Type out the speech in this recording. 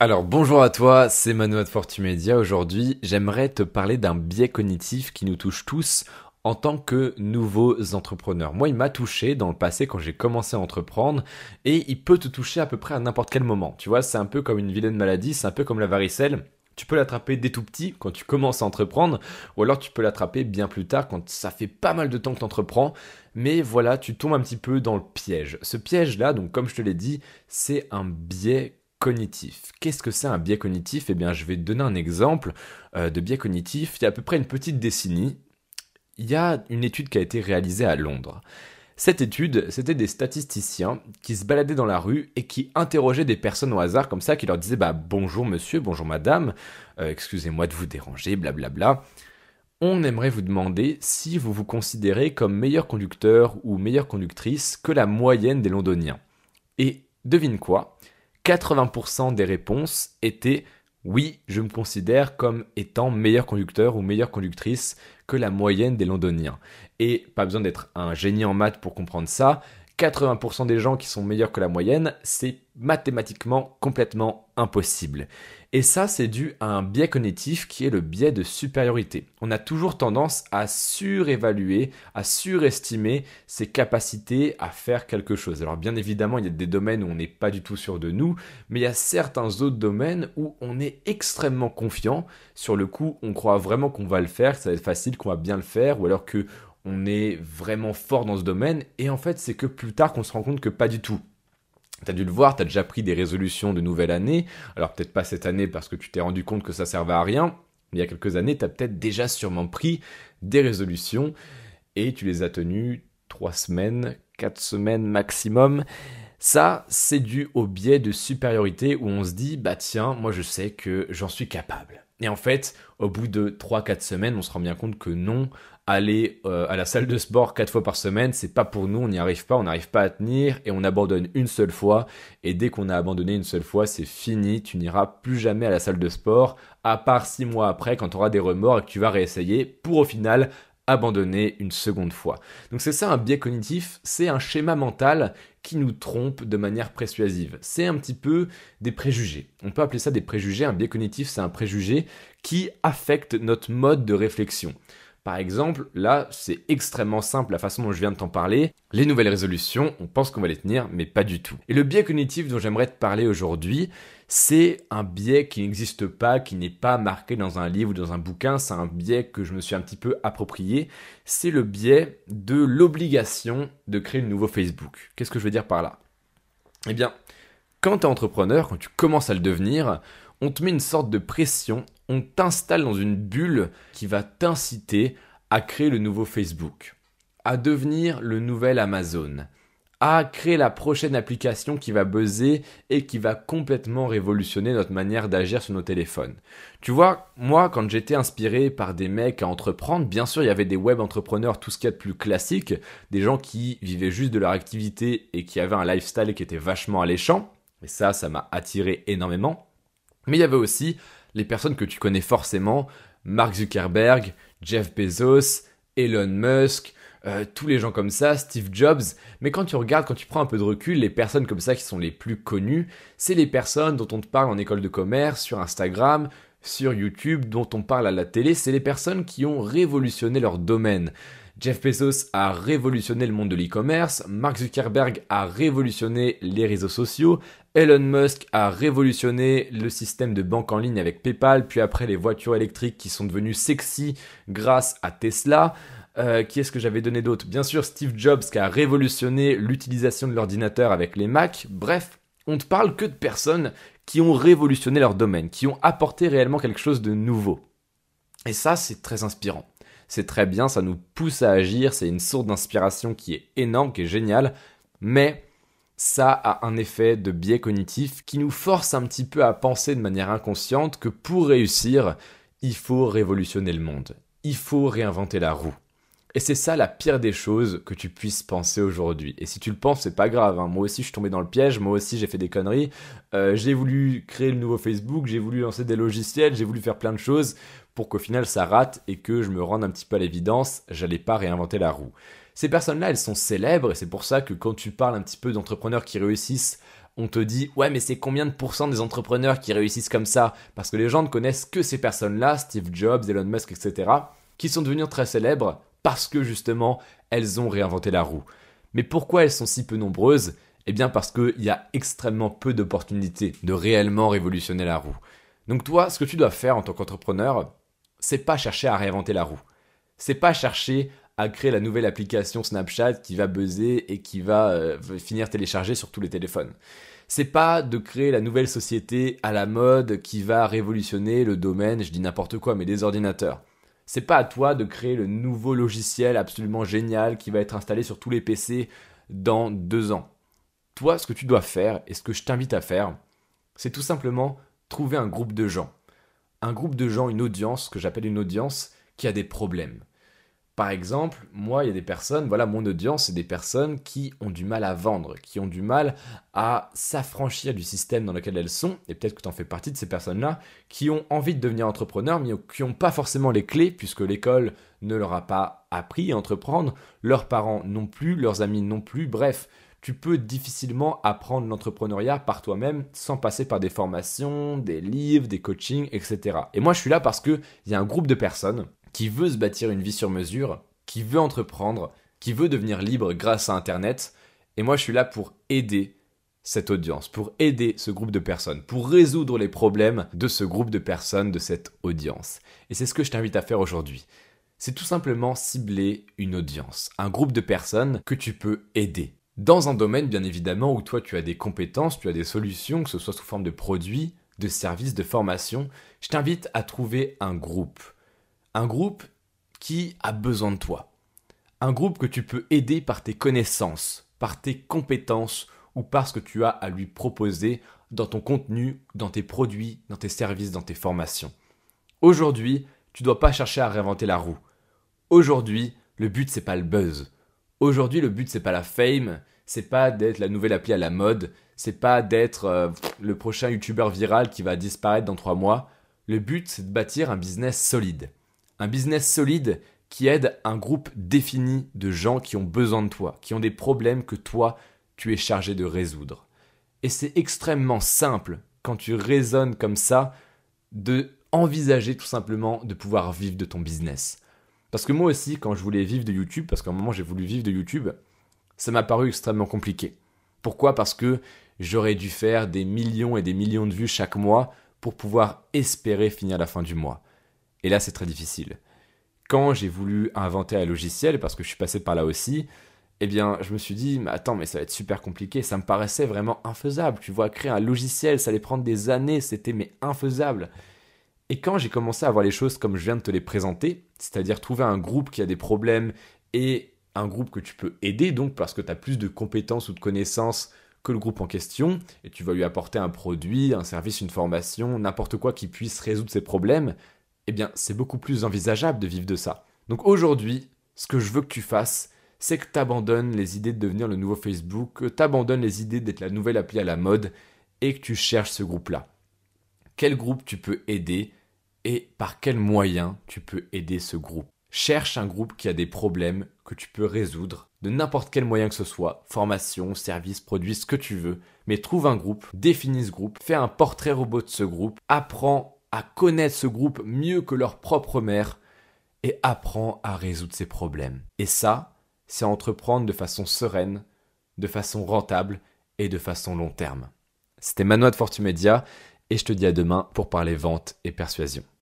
Alors bonjour à toi, c'est Manoa de Fortumedia. Aujourd'hui, j'aimerais te parler d'un biais cognitif qui nous touche tous en tant que nouveaux entrepreneurs. Moi, il m'a touché dans le passé quand j'ai commencé à entreprendre et il peut te toucher à peu près à n'importe quel moment. Tu vois, c'est un peu comme une vilaine maladie, c'est un peu comme la varicelle. Tu peux l'attraper dès tout petit quand tu commences à entreprendre, ou alors tu peux l'attraper bien plus tard quand ça fait pas mal de temps que tu entreprends. Mais voilà, tu tombes un petit peu dans le piège. Ce piège-là, donc comme je te l'ai dit, c'est un biais cognitif. Qu'est-ce que c'est un biais cognitif? Eh bien, je vais te donner un exemple euh, de biais cognitif. Il y a à peu près une petite décennie, il y a une étude qui a été réalisée à Londres. Cette étude, c'était des statisticiens qui se baladaient dans la rue et qui interrogeaient des personnes au hasard comme ça, qui leur disaient bah bonjour monsieur, bonjour madame, euh, excusez-moi de vous déranger, blablabla. On aimerait vous demander si vous vous considérez comme meilleur conducteur ou meilleure conductrice que la moyenne des londoniens. Et devine quoi? 80% des réponses étaient oui, je me considère comme étant meilleur conducteur ou meilleure conductrice que la moyenne des londoniens. Et pas besoin d'être un génie en maths pour comprendre ça. 80% des gens qui sont meilleurs que la moyenne, c'est mathématiquement complètement impossible. Et ça, c'est dû à un biais cognitif qui est le biais de supériorité. On a toujours tendance à surévaluer, à surestimer ses capacités à faire quelque chose. Alors bien évidemment, il y a des domaines où on n'est pas du tout sûr de nous, mais il y a certains autres domaines où on est extrêmement confiant. Sur le coup, on croit vraiment qu'on va le faire, que ça va être facile, qu'on va bien le faire, ou alors que on est vraiment fort dans ce domaine, et en fait c'est que plus tard qu'on se rend compte que pas du tout. T'as dû le voir, t'as déjà pris des résolutions de nouvelle année, alors peut-être pas cette année parce que tu t'es rendu compte que ça servait à rien, il y a quelques années, t'as peut-être déjà sûrement pris des résolutions, et tu les as tenues trois semaines, quatre semaines maximum. Ça, c'est dû au biais de supériorité où on se dit, bah tiens, moi je sais que j'en suis capable. Et en fait, au bout de 3-4 semaines, on se rend bien compte que non, aller euh, à la salle de sport 4 fois par semaine, c'est pas pour nous, on n'y arrive pas, on n'arrive pas à tenir et on abandonne une seule fois. Et dès qu'on a abandonné une seule fois, c'est fini, tu n'iras plus jamais à la salle de sport, à part 6 mois après quand tu auras des remords et que tu vas réessayer pour au final abandonner une seconde fois. Donc c'est ça un biais cognitif, c'est un schéma mental qui nous trompe de manière persuasive. C'est un petit peu des préjugés. On peut appeler ça des préjugés. Un biais cognitif, c'est un préjugé qui affecte notre mode de réflexion. Par exemple, là, c'est extrêmement simple la façon dont je viens de t'en parler. Les nouvelles résolutions, on pense qu'on va les tenir, mais pas du tout. Et le biais cognitif dont j'aimerais te parler aujourd'hui, c'est un biais qui n'existe pas, qui n'est pas marqué dans un livre ou dans un bouquin, c'est un biais que je me suis un petit peu approprié. C'est le biais de l'obligation de créer le nouveau Facebook. Qu'est-ce que je veux dire par là? Eh bien, quand tu es entrepreneur, quand tu commences à le devenir, on te met une sorte de pression, on t'installe dans une bulle qui va t'inciter à créer le nouveau Facebook, à devenir le nouvel Amazon, à créer la prochaine application qui va buzzer et qui va complètement révolutionner notre manière d'agir sur nos téléphones. Tu vois, moi, quand j'étais inspiré par des mecs à entreprendre, bien sûr, il y avait des web entrepreneurs, tout ce qu'il y a de plus classique, des gens qui vivaient juste de leur activité et qui avaient un lifestyle qui était vachement alléchant. Et ça, ça m'a attiré énormément. Mais il y avait aussi les personnes que tu connais forcément, Mark Zuckerberg, Jeff Bezos, Elon Musk, euh, tous les gens comme ça, Steve Jobs. Mais quand tu regardes, quand tu prends un peu de recul, les personnes comme ça qui sont les plus connues, c'est les personnes dont on te parle en école de commerce, sur Instagram, sur YouTube, dont on parle à la télé, c'est les personnes qui ont révolutionné leur domaine. Jeff Bezos a révolutionné le monde de l'e-commerce, Mark Zuckerberg a révolutionné les réseaux sociaux, Elon Musk a révolutionné le système de banque en ligne avec PayPal, puis après les voitures électriques qui sont devenues sexy grâce à Tesla. Euh, qui est-ce que j'avais donné d'autre? Bien sûr Steve Jobs qui a révolutionné l'utilisation de l'ordinateur avec les Mac. Bref, on ne parle que de personnes qui ont révolutionné leur domaine, qui ont apporté réellement quelque chose de nouveau. Et ça, c'est très inspirant c'est très bien, ça nous pousse à agir, c'est une source d'inspiration qui est énorme, qui est géniale, mais ça a un effet de biais cognitif qui nous force un petit peu à penser de manière inconsciente que pour réussir, il faut révolutionner le monde, il faut réinventer la roue. Et c'est ça la pire des choses que tu puisses penser aujourd'hui. Et si tu le penses, c'est pas grave. Hein. Moi aussi, je suis tombé dans le piège. Moi aussi, j'ai fait des conneries. Euh, j'ai voulu créer le nouveau Facebook. J'ai voulu lancer des logiciels. J'ai voulu faire plein de choses pour qu'au final ça rate et que je me rende un petit peu à l'évidence. J'allais pas réinventer la roue. Ces personnes-là, elles sont célèbres et c'est pour ça que quand tu parles un petit peu d'entrepreneurs qui réussissent on te dit ouais mais c'est combien de pourcents des entrepreneurs qui réussissent comme ça? Parce que les gens ne connaissent que ces personnes-là, Steve Jobs, Elon Musk, etc., qui sont devenus très célèbres parce que justement elles ont réinventé la roue. Mais pourquoi elles sont si peu nombreuses? Eh bien parce qu'il y a extrêmement peu d'opportunités de réellement révolutionner la roue. Donc toi, ce que tu dois faire en tant qu'entrepreneur, c'est pas chercher à réinventer la roue. C'est pas chercher à créer la nouvelle application Snapchat qui va buzzer et qui va euh, finir téléchargée sur tous les téléphones. C'est pas de créer la nouvelle société à la mode qui va révolutionner le domaine, je dis n'importe quoi, mais des ordinateurs. C'est pas à toi de créer le nouveau logiciel absolument génial qui va être installé sur tous les PC dans deux ans. Toi, ce que tu dois faire, et ce que je t'invite à faire, c'est tout simplement trouver un groupe de gens. Un groupe de gens, une audience, que j'appelle une audience, qui a des problèmes. Par exemple, moi, il y a des personnes, voilà, mon audience, c'est des personnes qui ont du mal à vendre, qui ont du mal à s'affranchir du système dans lequel elles sont, et peut-être que tu en fais partie de ces personnes-là, qui ont envie de devenir entrepreneurs, mais qui n'ont pas forcément les clés, puisque l'école ne leur a pas appris à entreprendre, leurs parents non plus, leurs amis non plus, bref, tu peux difficilement apprendre l'entrepreneuriat par toi-même sans passer par des formations, des livres, des coachings, etc. Et moi, je suis là parce qu'il y a un groupe de personnes qui veut se bâtir une vie sur mesure, qui veut entreprendre, qui veut devenir libre grâce à Internet. Et moi, je suis là pour aider cette audience, pour aider ce groupe de personnes, pour résoudre les problèmes de ce groupe de personnes, de cette audience. Et c'est ce que je t'invite à faire aujourd'hui. C'est tout simplement cibler une audience, un groupe de personnes que tu peux aider. Dans un domaine, bien évidemment, où toi tu as des compétences, tu as des solutions, que ce soit sous forme de produits, de services, de formation, je t'invite à trouver un groupe un groupe qui a besoin de toi. Un groupe que tu peux aider par tes connaissances, par tes compétences ou par ce que tu as à lui proposer dans ton contenu, dans tes produits, dans tes services, dans tes formations. Aujourd'hui, tu ne dois pas chercher à réinventer la roue. Aujourd'hui, le but c'est pas le buzz. Aujourd'hui, le but c'est pas la fame, c'est pas d'être la nouvelle appli à la mode, c'est pas d'être euh, le prochain youtubeur viral qui va disparaître dans trois mois. Le but c'est de bâtir un business solide. Un business solide qui aide un groupe défini de gens qui ont besoin de toi, qui ont des problèmes que toi, tu es chargé de résoudre. Et c'est extrêmement simple, quand tu raisonnes comme ça, de envisager tout simplement de pouvoir vivre de ton business. Parce que moi aussi, quand je voulais vivre de YouTube, parce qu'à un moment j'ai voulu vivre de YouTube, ça m'a paru extrêmement compliqué. Pourquoi? Parce que j'aurais dû faire des millions et des millions de vues chaque mois pour pouvoir espérer finir la fin du mois. Et là, c'est très difficile. Quand j'ai voulu inventer un logiciel, parce que je suis passé par là aussi, eh bien, je me suis dit, mais attends, mais ça va être super compliqué. Ça me paraissait vraiment infaisable. Tu vois, créer un logiciel, ça allait prendre des années, c'était mais infaisable. Et quand j'ai commencé à voir les choses comme je viens de te les présenter, c'est-à-dire trouver un groupe qui a des problèmes et un groupe que tu peux aider, donc parce que tu as plus de compétences ou de connaissances que le groupe en question, et tu vas lui apporter un produit, un service, une formation, n'importe quoi qui puisse résoudre ses problèmes, eh bien, c'est beaucoup plus envisageable de vivre de ça. Donc aujourd'hui, ce que je veux que tu fasses, c'est que tu abandonnes les idées de devenir le nouveau Facebook, que tu abandonnes les idées d'être la nouvelle appli à la mode et que tu cherches ce groupe-là. Quel groupe tu peux aider et par quels moyens tu peux aider ce groupe? Cherche un groupe qui a des problèmes que tu peux résoudre de n'importe quel moyen que ce soit, formation, service, produit, ce que tu veux, mais trouve un groupe, définis ce groupe, fais un portrait robot de ce groupe, apprends à connaître ce groupe mieux que leur propre mère et apprend à résoudre ses problèmes. Et ça, c'est entreprendre de façon sereine, de façon rentable et de façon long terme. C'était Manoa de Fortumedia et je te dis à demain pour parler vente et persuasion.